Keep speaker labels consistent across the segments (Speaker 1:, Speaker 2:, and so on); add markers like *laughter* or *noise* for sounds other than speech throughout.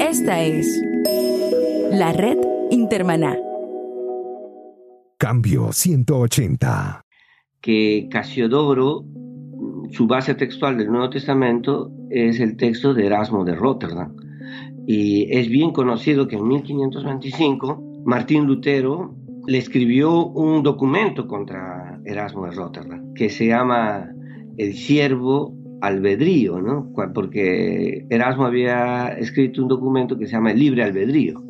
Speaker 1: Esta es la red Intermaná.
Speaker 2: Cambio 180.
Speaker 3: Que Casiodoro, su base textual del Nuevo Testamento es el texto de Erasmo de Rotterdam. Y es bien conocido que en 1525 Martín Lutero le escribió un documento contra Erasmo de Rotterdam que se llama El siervo albedrío, ¿no? Porque Erasmo había escrito un documento que se llama el libre albedrío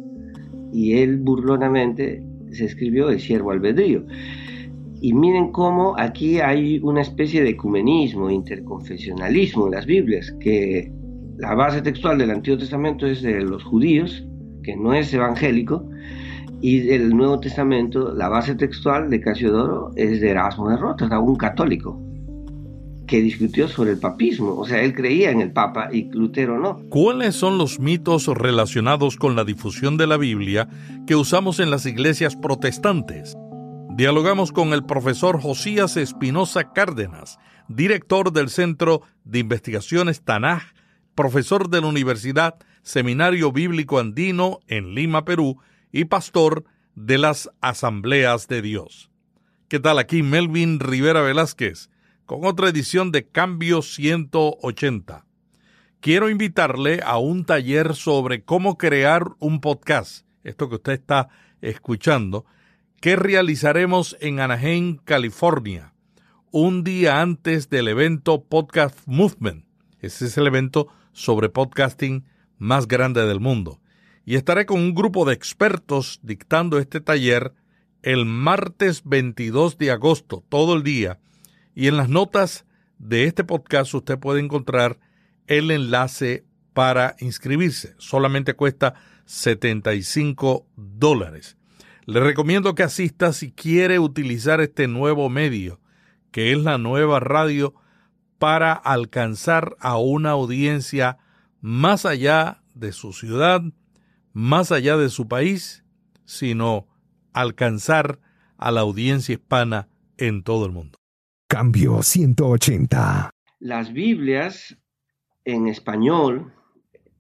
Speaker 3: y él burlonamente se escribió el siervo albedrío. Y miren cómo aquí hay una especie de ecumenismo, interconfesionalismo en las Biblias, que la base textual del Antiguo Testamento es de los judíos, que no es evangélico, y del Nuevo Testamento la base textual de Casiodoro es de Erasmo de Rotterdam, un católico que discutió sobre el papismo, o sea, él creía en el Papa y Lutero no.
Speaker 4: ¿Cuáles son los mitos relacionados con la difusión de la Biblia que usamos en las iglesias protestantes? Dialogamos con el profesor Josías Espinosa Cárdenas, director del Centro de Investigaciones Tanaj, profesor de la Universidad Seminario Bíblico Andino en Lima, Perú, y pastor de las Asambleas de Dios. ¿Qué tal aquí Melvin Rivera Velázquez? Con otra edición de Cambio 180. Quiero invitarle a un taller sobre cómo crear un podcast, esto que usted está escuchando, que realizaremos en Anaheim, California, un día antes del evento Podcast Movement. Ese es el evento sobre podcasting más grande del mundo. Y estaré con un grupo de expertos dictando este taller el martes 22 de agosto, todo el día, y en las notas de este podcast usted puede encontrar el enlace para inscribirse. Solamente cuesta 75 dólares. Le recomiendo que asista si quiere utilizar este nuevo medio, que es la nueva radio, para alcanzar a una audiencia más allá de su ciudad, más allá de su país, sino alcanzar a la audiencia hispana en todo el mundo.
Speaker 2: Cambio 180.
Speaker 3: Las Biblias en español,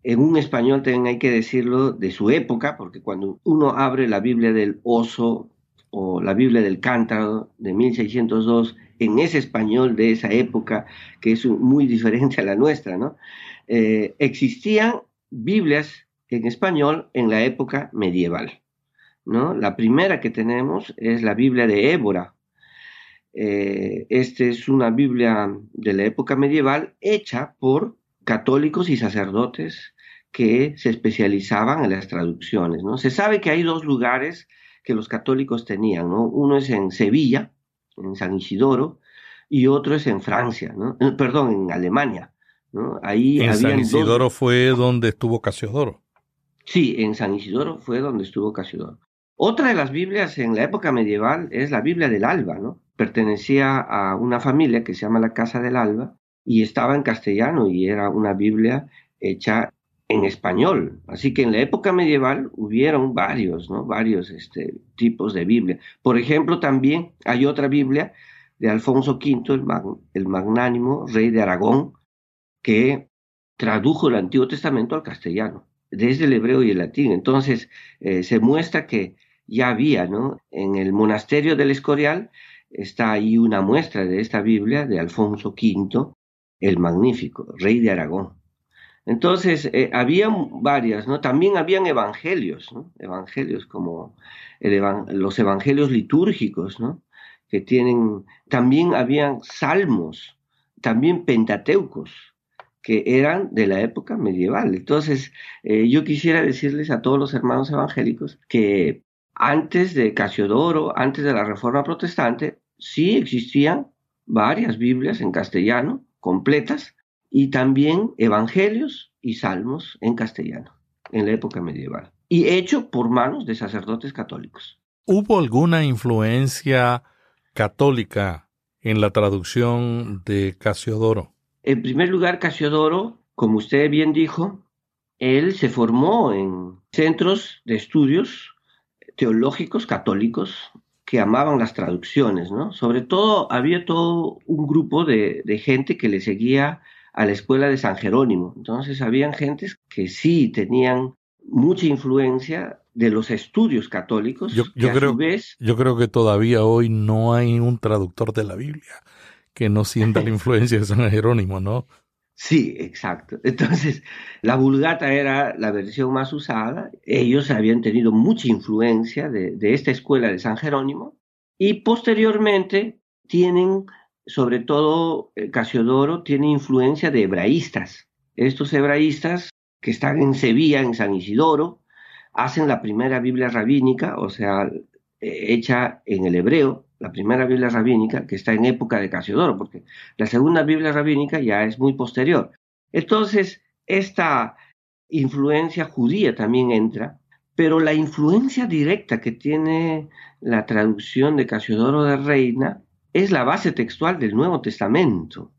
Speaker 3: en un español también hay que decirlo de su época, porque cuando uno abre la Biblia del oso o la Biblia del cántaro de 1602, en ese español de esa época, que es muy diferente a la nuestra, ¿no? Eh, existían Biblias en español en la época medieval. ¿no? La primera que tenemos es la Biblia de Ébora, eh, esta es una Biblia de la época medieval hecha por católicos y sacerdotes que se especializaban en las traducciones. ¿no? Se sabe que hay dos lugares que los católicos tenían. ¿no? Uno es en Sevilla, en San Isidoro, y otro es en Francia, ¿no? Eh, perdón, en Alemania. ¿no?
Speaker 4: Ahí en San Isidoro fue donde estuvo Casiodoro.
Speaker 3: Sí, en San Isidoro fue donde estuvo Casiodoro. Otra de las Biblias en la época medieval es la Biblia del Alba, ¿no? Pertenecía a una familia que se llama la Casa del Alba y estaba en castellano y era una Biblia hecha en español. Así que en la época medieval hubieron varios, ¿no? Varios este, tipos de Biblia. Por ejemplo, también hay otra Biblia de Alfonso V, el, magnánimo rey de Aragón, que tradujo el Antiguo Testamento al castellano, desde el hebreo y el latín. Entonces, eh, se muestra que ya había, ¿no? En el monasterio del Escorial está ahí una muestra de esta Biblia de Alfonso V, el Magnífico, rey de Aragón. Entonces, eh, había varias, ¿no? También habían evangelios. Evangelios como los evangelios litúrgicos, ¿no? Que tienen, también habían salmos, también pentateucos, que eran de la época medieval. Entonces, eh, yo quisiera decirles a todos los hermanos evangélicos que antes de Casiodoro, antes de la Reforma Protestante, sí existían varias Biblias en castellano, completas, y también evangelios y salmos en castellano, en la época medieval, y hecho por manos de sacerdotes católicos.
Speaker 4: ¿Hubo alguna influencia católica en la traducción de Casiodoro?
Speaker 3: En primer lugar, Casiodoro, como usted bien dijo, él se formó en centros de estudios teológicos católicos que amaban las traducciones, ¿no? Sobre todo había todo un grupo de, gente que le seguía a la escuela de San Jerónimo. Entonces habían gentes que sí tenían mucha influencia de los estudios católicos.
Speaker 4: Yo, creo, yo creo que todavía hoy no hay un traductor de la Biblia que no sienta la *laughs* influencia de San Jerónimo, ¿no?
Speaker 3: Sí, exacto. Entonces, la Vulgata era la versión más usada. Ellos habían tenido mucha influencia de, esta escuela de San Jerónimo y posteriormente tienen, sobre todo Casiodoro, tiene influencia de hebraístas. Estos hebraístas que están en Sevilla, en San Isidoro, hacen la primera Biblia rabínica, o sea, hecha en el hebreo, la primera Biblia rabínica, que está en época de Casiodoro, porque la segunda Biblia rabínica ya es muy posterior. Entonces, esta influencia judía también entra, pero la influencia directa que tiene la traducción de Casiodoro de Reina es la base textual del Nuevo Testamento.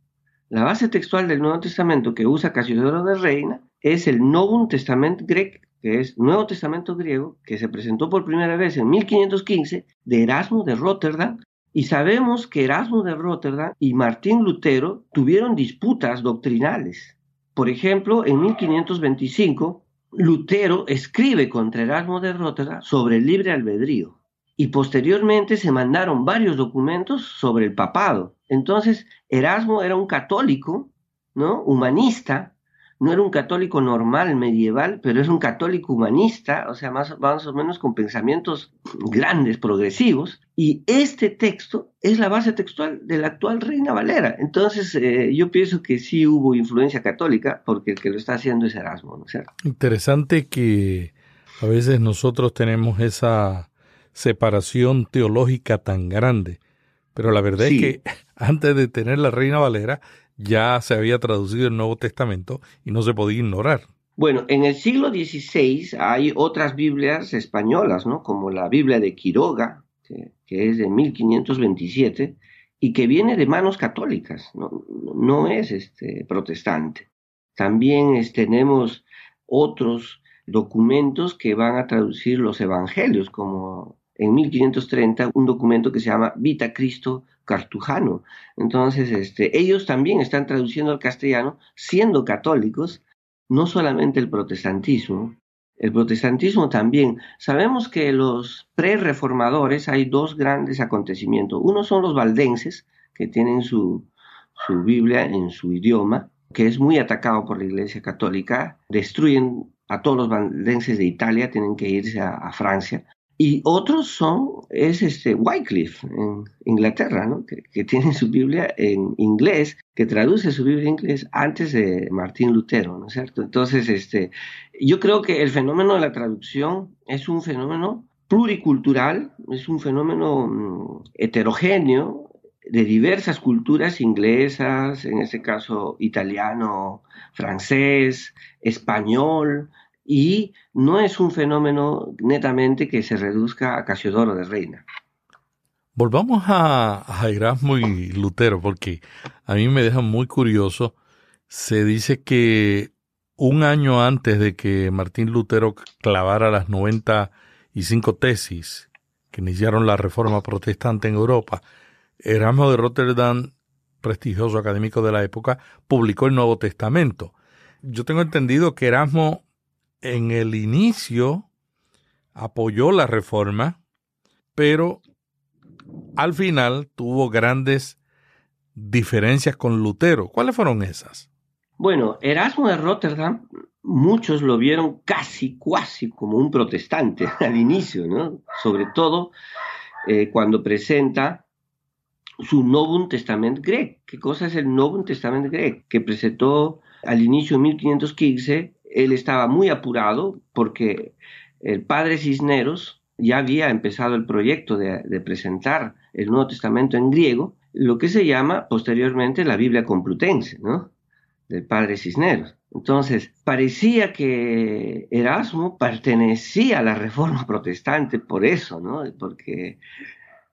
Speaker 3: La base textual del Nuevo Testamento que usa Casiodoro de Reina es el Novum Testament Grec que es Nuevo Testamento griego, que se presentó por primera vez en 1515 de Erasmo de Rotterdam, y sabemos que Erasmo de Rotterdam y Martín Lutero tuvieron disputas doctrinales. Por ejemplo, en 1525, Lutero escribe contra Erasmo de Rotterdam sobre el libre albedrío y posteriormente se mandaron varios documentos sobre el papado. Entonces, Erasmo era un católico, ¿no? Humanista, no era un católico normal, medieval, pero es un católico humanista, o sea, más, más o menos con pensamientos grandes, progresivos, y este texto es la base textual de la actual Reina Valera. Entonces, eh, yo pienso que sí hubo influencia católica, porque el que lo está haciendo es Erasmo, ¿no es cierto?
Speaker 4: Interesante que a veces nosotros tenemos esa separación teológica tan grande, pero la verdad es que *laughs* antes de tener la Reina Valera, ya se había traducido el Nuevo Testamento y no se podía ignorar.
Speaker 3: Bueno, en el siglo XVI hay otras Biblias españolas, ¿no? Como la Biblia de Quiroga, que, es de 1527 y que viene de manos católicas, no, es este, protestante. También tenemos otros documentos que van a traducir los evangelios, como en 1530 un documento que se llama Vita Cristo cartujano. Entonces, este, ellos también están traduciendo al castellano, siendo católicos, no solamente el protestantismo, el protestantismo también. Sabemos que los pre-reformadores hay dos grandes acontecimientos. Uno son los valdenses, que tienen su, su Biblia en su idioma, que es muy atacado por la Iglesia Católica. Destruyen a todos los valdenses de Italia, tienen que irse a Francia. Y otros son, es este Wycliffe en Inglaterra, ¿no? que, tiene su Biblia en inglés, que traduce su Biblia en inglés antes de Martín Lutero, ¿no es cierto? Entonces, este, yo creo que el fenómeno de la traducción es un fenómeno pluricultural, es un fenómeno mm, heterogéneo de diversas culturas inglesas, en este caso italiano, francés, español, y no es un fenómeno netamente que se reduzca a Casiodoro de Reina.
Speaker 4: Volvamos a, Erasmo y Lutero, porque a mí me deja muy curioso. Se dice que un año antes de que Martín Lutero clavara las 95 tesis que iniciaron la reforma protestante en Europa, Erasmo de Rotterdam, prestigioso académico de la época, publicó el Nuevo Testamento. Yo tengo entendido que Erasmo en el inicio apoyó la reforma, pero al final tuvo grandes diferencias con Lutero. ¿Cuáles fueron esas?
Speaker 3: Bueno, Erasmo de Rotterdam, muchos lo vieron casi, casi como un protestante *laughs* al inicio, ¿no? Sobre todo eh, cuando presenta su Novum Testament Grec. ¿Qué cosa es el Novum Testament Grec? Que presentó al inicio de 1515 él estaba muy apurado porque el padre Cisneros ya había empezado el proyecto de, presentar el Nuevo Testamento en griego, lo que se llama posteriormente la Biblia Complutense, ¿no? Del padre Cisneros. Entonces, parecía que Erasmo pertenecía a la reforma protestante por eso, ¿no? Porque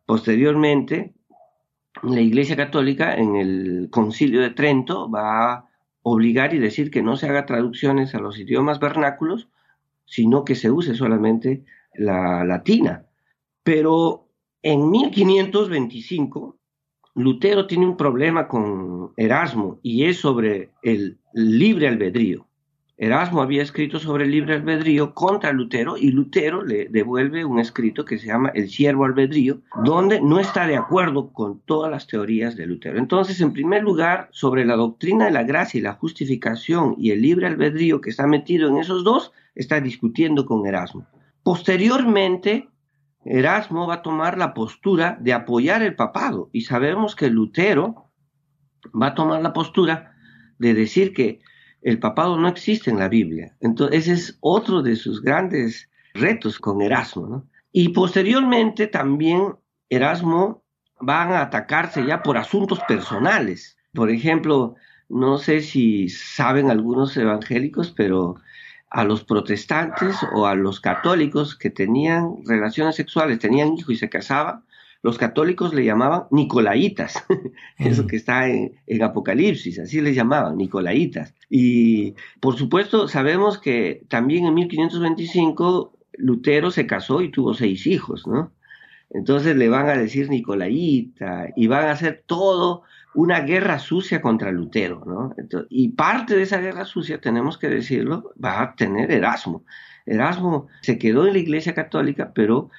Speaker 3: posteriormente la Iglesia Católica en el Concilio de Trento va obligar y decir que no se haga traducciones a los idiomas vernáculos, sino que se use solamente la latina. Pero en 1525 Lutero tiene un problema con Erasmo y es sobre el libre albedrío. Erasmo había escrito sobre el libre albedrío contra Lutero y Lutero le devuelve un escrito que se llama El siervo albedrío, donde no está de acuerdo con todas las teorías de Lutero. Entonces, en primer lugar, sobre la doctrina de la gracia y la justificación y el libre albedrío que está metido en esos dos, está discutiendo con Erasmo. Posteriormente, Erasmo va a tomar la postura de apoyar el papado y sabemos que Lutero va a tomar la postura de decir que el papado no existe en la Biblia. Entonces, ese es otro de sus grandes retos con Erasmo. Y posteriormente también Erasmo van a atacarse ya por asuntos personales. Por ejemplo, no sé si saben algunos evangélicos, pero a los protestantes o a los católicos que tenían relaciones sexuales, tenían hijos y se casaban, los católicos le llamaban Nicolaitas, *laughs* eso mm. que está en, Apocalipsis, así les llamaban, Nicolaitas. Y por supuesto sabemos que también en 1525 Lutero se casó y tuvo seis hijos, ¿no? Entonces le van a decir Nicolaita y van a hacer todo una guerra sucia contra Lutero, ¿no? y parte de esa guerra sucia, tenemos que decirlo, va a tener Erasmo. Erasmo se quedó en la Iglesia Católica, pero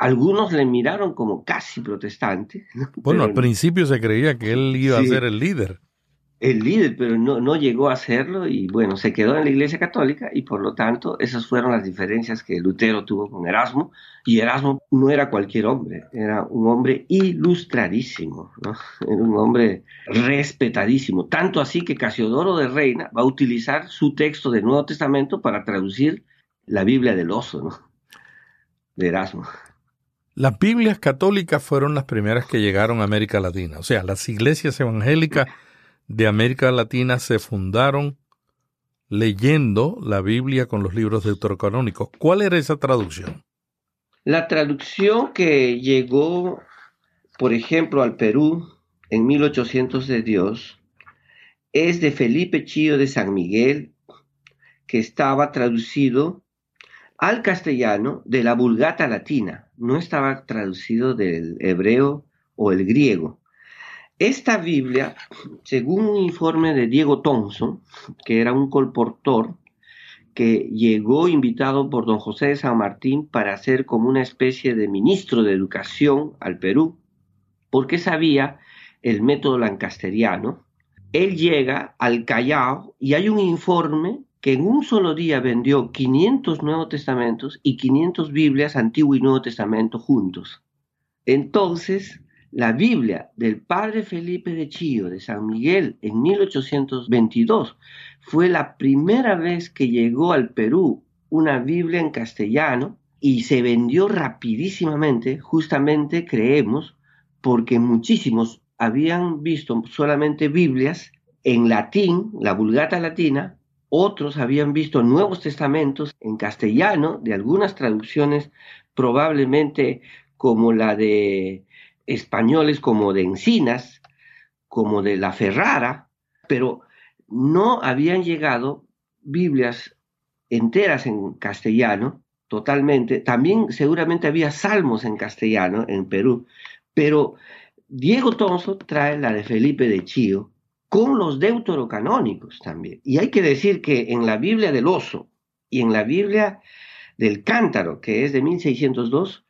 Speaker 3: algunos le miraron como casi protestante.
Speaker 4: Bueno, al principio se creía que él iba a ser el líder.
Speaker 3: El líder, pero no, no llegó a serlo y bueno, se quedó en la Iglesia Católica y por lo tanto esas fueron las diferencias que Lutero tuvo con Erasmo. Y Erasmo no era cualquier hombre, era un hombre ilustradísimo, ¿no? era un hombre respetadísimo. Tanto así que Casiodoro de Reina va a utilizar su texto del Nuevo Testamento para traducir la Biblia del oso, ¿no? De Erasmo.
Speaker 4: Las Biblias católicas fueron las primeras que llegaron a América Latina. O sea, las iglesias evangélicas de América Latina se fundaron leyendo la Biblia con los libros deuterocanónicos. ¿Cuál era esa traducción?
Speaker 3: La traducción que llegó, por ejemplo, al Perú en 1800 de Dios es de Felipe Chío de San Miguel, que estaba traducido al castellano de la Vulgata latina, no estaba traducido del hebreo o el griego. Esta Biblia, según un informe de Diego Thompson, que era un colportor, que llegó invitado por don José de San Martín para ser como una especie de ministro de educación al Perú, porque sabía el método lancasteriano. Él llega al Callao y hay un informe que en un solo día vendió 500 Nuevos Testamentos y 500 Biblias Antiguo y Nuevo Testamento juntos. Entonces, la Biblia del padre Felipe de Chío de San Miguel en 1822 fue la primera vez que llegó al Perú una Biblia en castellano y se vendió rapidísimamente, justamente creemos, porque muchísimos habían visto solamente Biblias en latín, la vulgata latina, otros habían visto nuevos testamentos en castellano de algunas traducciones, probablemente como la de españoles como de Encinas, como de la Ferrara, pero no habían llegado Biblias enteras en castellano, totalmente. También seguramente había salmos en castellano en Perú, pero Diego Tonso trae la de Felipe de Chío, con los deuterocanónicos también. Y hay que decir que en la Biblia del oso y en la Biblia del cántaro, que es de 1602,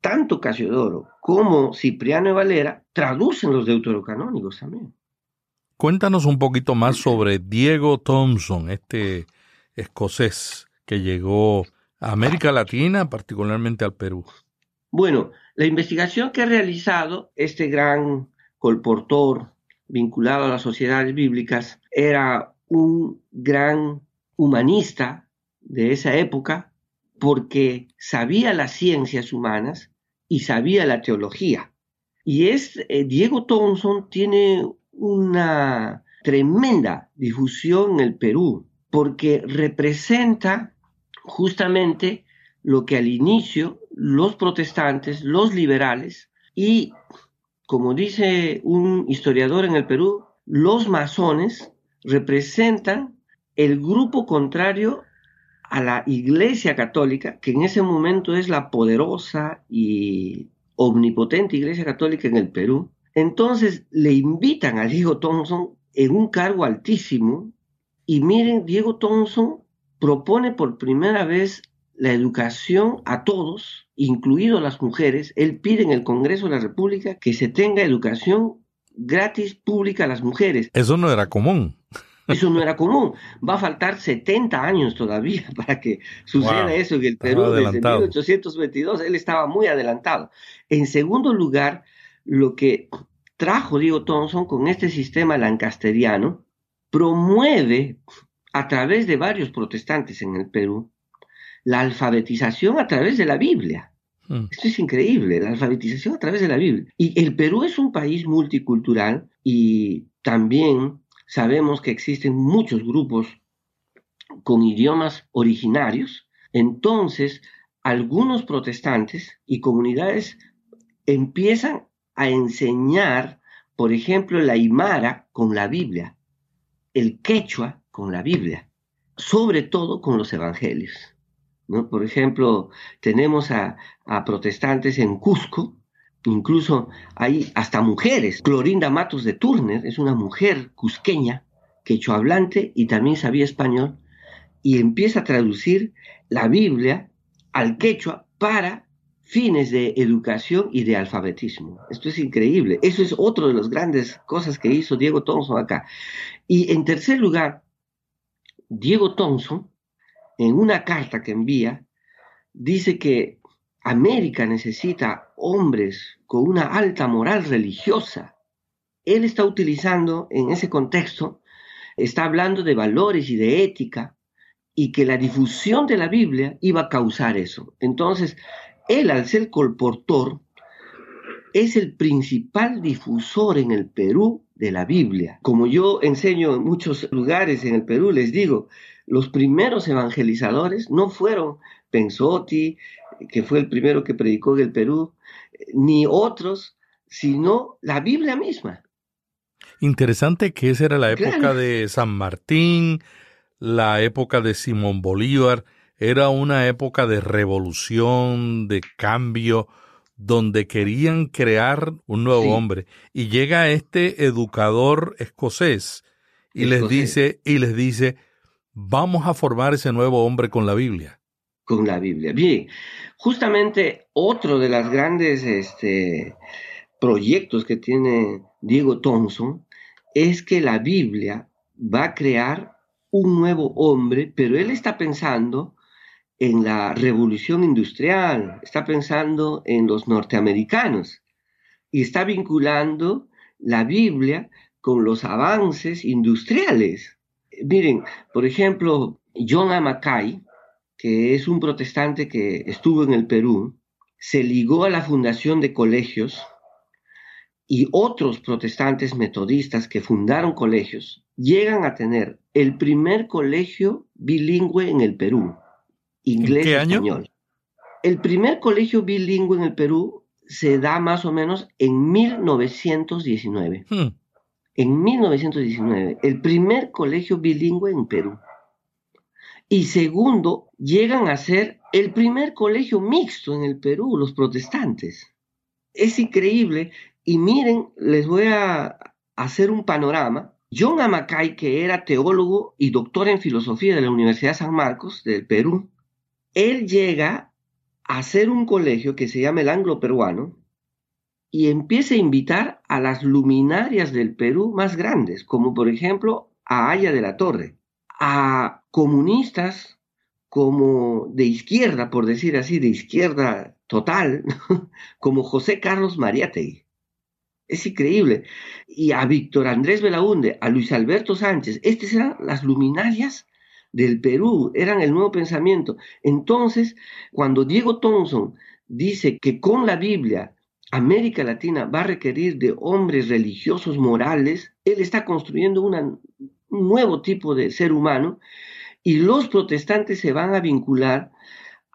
Speaker 3: tanto Casiodoro como Cipriano de Valera traducen los deuterocanónicos también.
Speaker 4: Cuéntanos un poquito más sobre Diego Thompson, este escocés que llegó a América Latina, particularmente al Perú.
Speaker 3: Bueno, la investigación que ha realizado este gran colportor vinculado a las sociedades bíblicas, era un gran humanista de esa época porque sabía las ciencias humanas y sabía la teología. Y es eh, Diego Thompson tiene una tremenda difusión en el Perú porque representa justamente lo que al inicio los protestantes, los liberales y como dice un historiador en el Perú, los masones representan el grupo contrario a la Iglesia Católica, que en ese momento es la poderosa y omnipotente Iglesia Católica en el Perú, Entonces le invitan a Diego Thompson en un cargo altísimo y miren, Diego Thompson propone por primera vez la educación a todos, incluido a las mujeres. Él pide en el Congreso de la República que se tenga educación gratis pública a las mujeres.
Speaker 4: Eso no era común.
Speaker 3: Eso no era común. Va a faltar 70 años todavía *laughs* para que suceda eso en el Perú desde 1822. Él estaba muy adelantado. En segundo lugar, lo que trajo Diego Thompson con este sistema lancasteriano promueve a través de varios protestantes en el Perú la alfabetización a través de la Biblia. Hmm. Esto es increíble, la alfabetización a través de la Biblia. Y el Perú es un país multicultural y también sabemos que existen muchos grupos con idiomas originarios. Entonces, algunos protestantes y comunidades empiezan a enseñar, por ejemplo, la Aymara con la Biblia, el quechua con la Biblia, sobre todo con los evangelios. Por ejemplo, tenemos a, protestantes en Cusco, incluso hay hasta mujeres. Clorinda Matos de Turner es una mujer cusqueña, quechua hablante y también sabía español, y empieza a traducir la Biblia al quechua para fines de educación y de alfabetismo. Esto es increíble. Eso es otro de las grandes cosas que hizo Diego Thompson acá. Y en tercer lugar, Diego Thompson, en una carta que envía, dice que América necesita hombres con una alta moral religiosa. Él está utilizando en ese contexto, está hablando de valores y de ética, y que la difusión de la Biblia iba a causar eso. Entonces, él, al ser colportor, es el principal difusor en el Perú de la Biblia. Como yo enseño en muchos lugares en el Perú, les digo, los primeros evangelizadores no fueron Pensotti, que fue el primero que predicó en el Perú, ni otros, sino la Biblia misma.
Speaker 4: Interesante que esa era la época de San Martín, la época de Simón Bolívar, era una época de revolución, de cambio, donde querían crear un nuevo hombre. Y llega este educador escocés y les dice, y les dice, vamos a formar ese nuevo hombre con la Biblia.
Speaker 3: Con la Biblia. Bien, justamente otro de los grandes este, proyectos que tiene Diego Thompson es que la Biblia va a crear un nuevo hombre, pero él está pensando en la revolución industrial, está pensando en los norteamericanos y está vinculando la Biblia con los avances industriales. Miren, por ejemplo, John Amacay, que es un protestante que estuvo en el Perú, se ligó a la fundación de colegios y otros protestantes metodistas que fundaron colegios llegan a tener el primer colegio bilingüe en el Perú inglés y español. El primer colegio bilingüe en el Perú se da más o menos en 1919. Hmm. En 1919, el primer colegio bilingüe en Perú. Y segundo, llegan a ser el primer colegio mixto en el Perú, los protestantes. Es increíble. Y miren, les voy a hacer un panorama. John Amacay, que era teólogo y doctor en filosofía de la Universidad San Marcos del Perú, él llega a hacer un colegio que se llama el Anglo Peruano y empieza a invitar a las luminarias del Perú más grandes, como por ejemplo a Aya de la Torre, a comunistas como de izquierda, por decir así, de izquierda total, *laughs* como José Carlos Mariátegui. Es increíble. Y a Víctor Andrés Belaunde, a Luis Alberto Sánchez, estas eran las luminarias del Perú, eran el nuevo pensamiento. Entonces, cuando Diego Thompson dice que con la Biblia América Latina va a requerir de hombres religiosos morales, él está construyendo un nuevo tipo de ser humano y los protestantes se van a vincular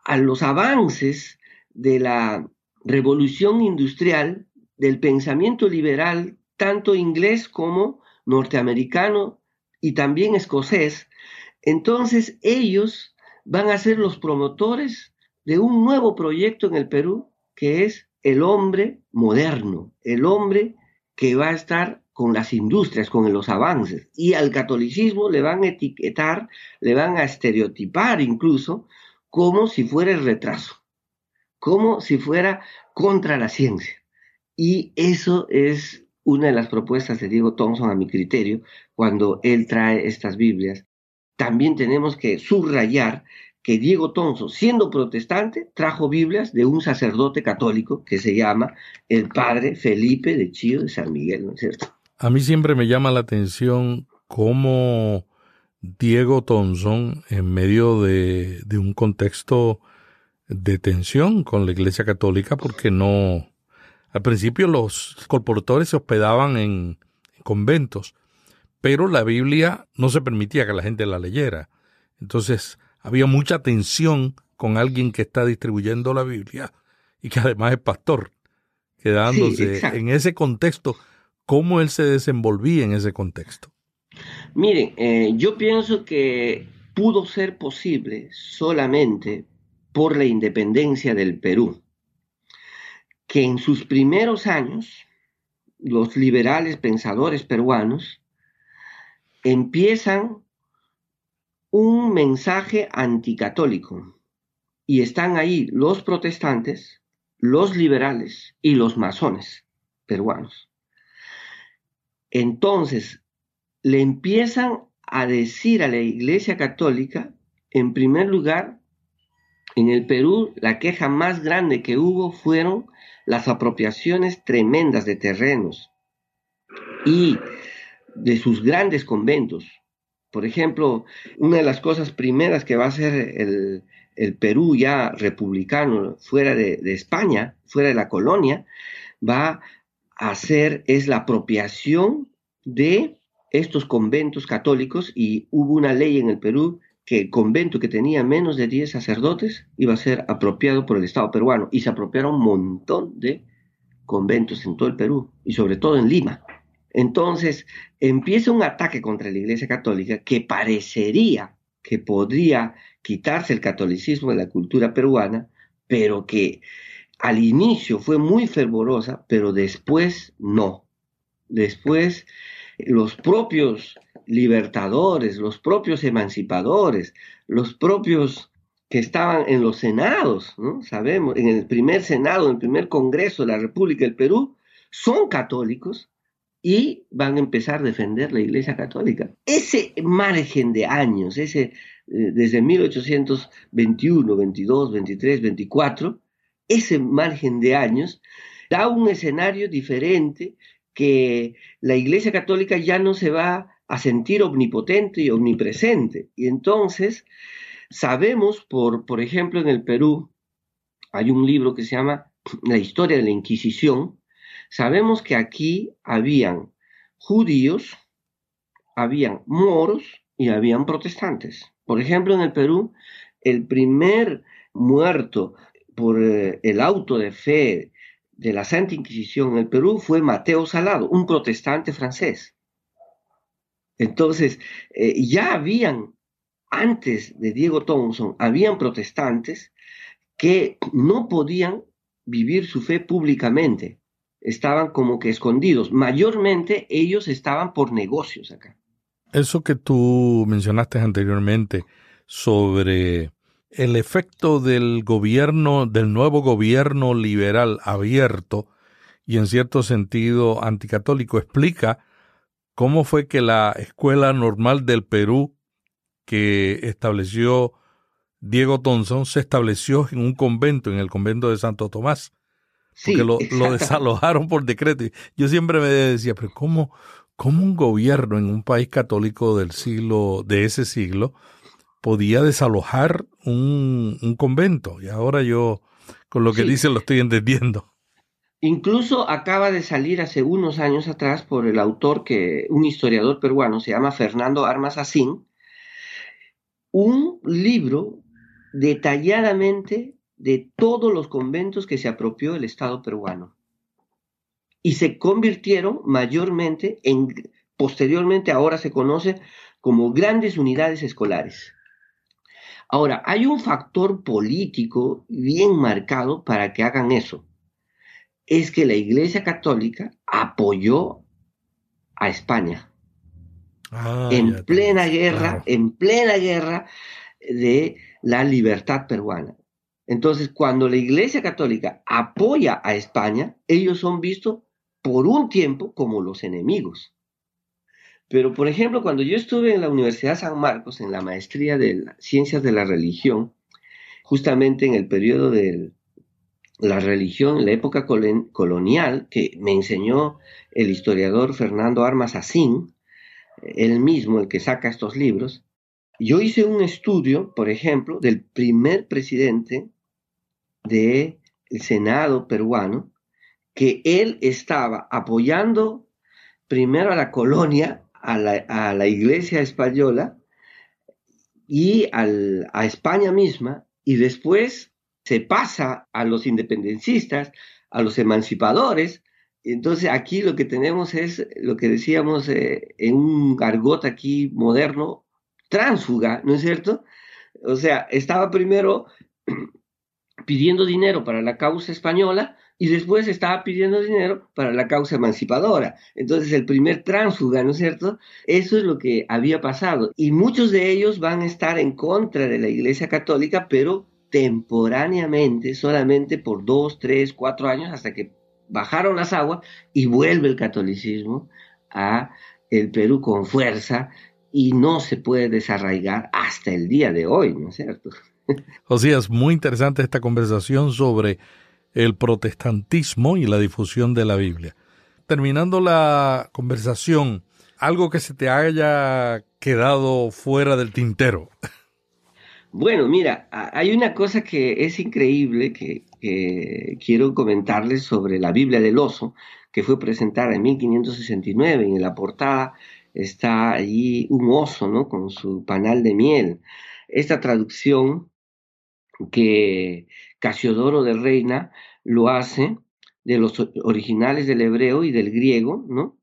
Speaker 3: a los avances de la revolución industrial, del pensamiento liberal, tanto inglés como norteamericano y también escocés, entonces ellos van a ser los promotores de un nuevo proyecto en el Perú que es el hombre moderno, el hombre que va a estar con las industrias, con los avances. Y al catolicismo le van a etiquetar, le van a estereotipar incluso como si fuera el retraso, como si fuera contra la ciencia. Y eso es una de las propuestas de Diego Thompson a mi criterio cuando él trae estas Biblias. También tenemos que subrayar que Diego Tonso, siendo protestante, trajo Biblias de un sacerdote católico que se llama el padre Felipe de Chío de San Miguel, ¿no es cierto?
Speaker 4: A mí siempre me llama la atención cómo Diego Thompson, en medio de, de un contexto de tensión con la Iglesia Católica, porque no, al principio los colportores se hospedaban en conventos, pero la Biblia no se permitía que la gente la leyera. Entonces, había mucha tensión con alguien que está distribuyendo la Biblia y que además es pastor, quedándose en ese contexto, cómo él se desenvolvía en ese contexto.
Speaker 3: Miren, eh, yo pienso que pudo ser posible solamente por la independencia del Perú, que en sus primeros años los liberales pensadores peruanos empiezan un mensaje anticatólico. Y están ahí los protestantes, los liberales y los masones peruanos. Entonces, le empiezan a decir a la Iglesia Católica, en primer lugar, en el Perú, la queja más grande que hubo fueron las apropiaciones tremendas de terrenos y de sus grandes conventos. Por ejemplo, una de las cosas primeras que va a hacer el, Perú ya republicano fuera de, España, fuera de la colonia, va a hacer es la apropiación de estos conventos católicos y hubo una ley en el Perú que el convento que tenía menos de 10 sacerdotes iba a ser apropiado por el Estado peruano y se apropiaron un montón de conventos en todo el Perú y sobre todo en Lima. Entonces empieza un ataque contra la Iglesia Católica que parecería que podría quitarse el catolicismo de la cultura peruana, pero que al inicio fue muy fervorosa, pero después no. Después los propios libertadores, los propios emancipadores, los propios que estaban en los senados, ¿no? Sabemos, en el primer senado, en el primer congreso de la República del Perú, son católicos y van a empezar a defender la Iglesia Católica. Ese margen de años, ese eh, desde 1821, 22, 23, 24, ese margen de años da un escenario diferente que la Iglesia Católica ya no se va a sentir omnipotente y omnipresente. Y entonces sabemos, por, por ejemplo, en el Perú, hay un libro que se llama La historia de la Inquisición, Sabemos que aquí habían judíos, habían moros y habían protestantes. Por ejemplo, en el Perú, el primer muerto por eh, el auto de fe de la Santa Inquisición en el Perú fue Mateo Salado, un protestante francés. Entonces, eh, ya habían, antes de Diego Thompson, habían protestantes que no podían vivir su fe públicamente estaban como que escondidos. Mayormente ellos estaban por negocios acá.
Speaker 4: Eso que tú mencionaste anteriormente sobre el efecto del gobierno, del nuevo gobierno liberal abierto y en cierto sentido anticatólico, explica cómo fue que la Escuela Normal del Perú que estableció Diego Thompson se estableció en un convento, en el convento de Santo Tomás porque *laughs* lo, desalojaron por decreto. Yo siempre me decía, pero ¿cómo, ¿cómo un gobierno en un país católico del siglo, de ese siglo, podía desalojar un, convento? Y ahora yo, con lo que dice, lo estoy entendiendo.
Speaker 3: Incluso acaba de salir hace unos años atrás por el autor que, un historiador peruano, se llama Fernando Armas Asín, un libro detalladamente de todos los conventos que se apropió el Estado peruano. Y se convirtieron mayormente en, posteriormente ahora se conoce como grandes unidades escolares. Ahora, hay un factor político bien marcado para que hagan eso. es que la Iglesia Católica apoyó a España
Speaker 4: Ah,
Speaker 3: en plena
Speaker 4: claro.
Speaker 3: guerra, en plena guerra de la libertad peruana. Entonces, cuando la Iglesia Católica apoya a España, ellos son vistos por un tiempo como los enemigos. Pero, por ejemplo, cuando yo estuve en la Universidad San Marcos, en la maestría de Ciencias de la Religión, justamente en el periodo de la religión, en la época colonial, que me enseñó el historiador Fernando Armas Asín, él mismo el que saca estos libros, yo hice un estudio, por ejemplo, del primer presidente del Senado peruano, que él estaba apoyando primero a la colonia, a la, a la iglesia española y al- a España misma, y después se pasa a los independencistas, a los emancipadores. Entonces aquí lo que tenemos es lo que decíamos eh, en un argot aquí moderno, tránsfuga, ¿no es cierto? O sea, estaba primero pidiendo dinero para la causa española y después estaba pidiendo dinero para la causa emancipadora. Entonces el primer tránsfuga, ¿no es cierto? Eso es lo que había pasado. Y muchos de ellos van a estar en contra de la Iglesia Católica, pero temporáneamente, solamente por dos, tres, cuatro años, hasta que bajaron las aguas y vuelve el catolicismo a el Perú con fuerza y no se puede desarraigar hasta el día de hoy, ¿no es cierto?
Speaker 4: Josías, muy interesante esta conversación sobre el protestantismo y la difusión de la Biblia. Terminando la conversación, algo que se te haya quedado fuera del tintero.
Speaker 3: Bueno, mira, hay una cosa que es increíble que, que quiero comentarles sobre la Biblia del oso, que fue presentada en 1569 y en la portada está allí un oso, ¿no? Con su panal de miel. Esta traducción que Casiodoro de Reina lo hace de los originales del hebreo y del griego, ¿no?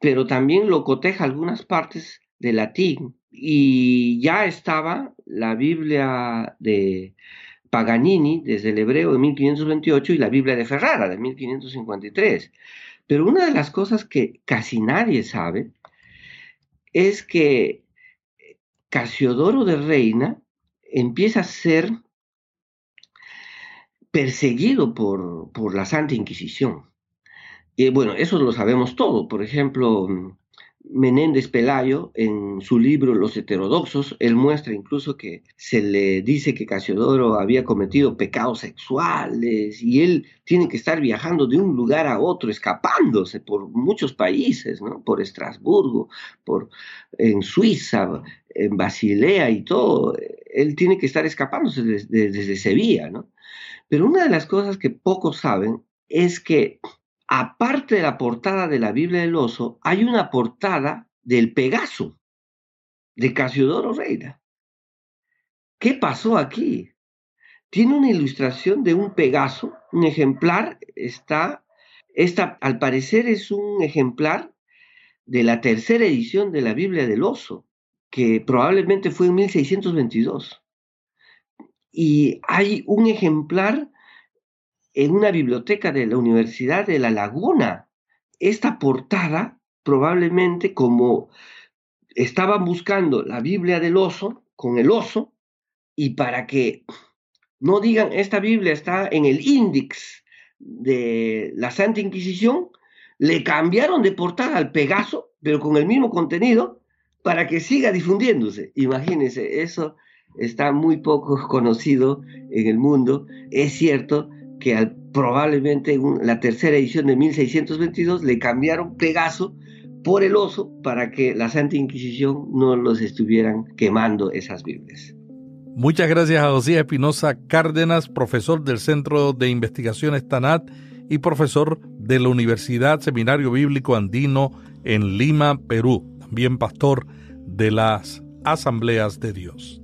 Speaker 3: Pero también lo coteja algunas partes del latín y ya estaba la Biblia de Paganini desde el hebreo de 1528 y la Biblia de Ferrara de 1553. Pero una de las cosas que casi nadie sabe es que Casiodoro de Reina empieza a ser perseguido por, por la Santa Inquisición. Y bueno, eso lo sabemos todo. Por ejemplo, Menéndez Pelayo, en su libro Los heterodoxos, él muestra incluso que se le dice que Casiodoro había cometido pecados sexuales y él tiene que estar viajando de un lugar a otro, escapándose por muchos países, ¿no? Por Estrasburgo, por en Suiza, en Basilea y todo. Él tiene que estar escapándose desde, desde Sevilla, ¿no? Pero una de las cosas que pocos saben es que aparte de la portada de la Biblia del oso, hay una portada del Pegaso, de Casiodoro Reina. ¿Qué pasó aquí? Tiene una ilustración de un Pegaso, un ejemplar, está, esta al parecer es un ejemplar de la tercera edición de la Biblia del oso, que probablemente fue en 1622. Y hay un ejemplar en una biblioteca de la Universidad de La Laguna. Esta portada, probablemente como estaban buscando la Biblia del oso, con el oso, y para que no digan esta Biblia está en el índice de la Santa Inquisición, le cambiaron de portada al Pegaso, pero con el mismo contenido, para que siga difundiéndose. Imagínense, eso está muy poco *laughs* conocido en el mundo. Es cierto que al, probablemente en la tercera edición de 1622 le cambiaron Pegaso por el oso para que la Santa Inquisición no los estuvieran quemando esas Biblias.
Speaker 4: Muchas gracias a José Espinosa Cárdenas, profesor del Centro de Investigaciones TANAT y profesor de la Universidad Seminario Bíblico Andino en Lima, Perú, también pastor de las Asambleas de Dios.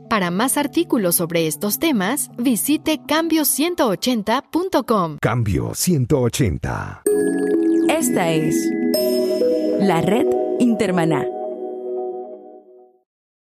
Speaker 1: Para más artículos sobre estos temas, visite cambio180.com.
Speaker 2: Cambio 180.
Speaker 5: Esta es la red Intermaná.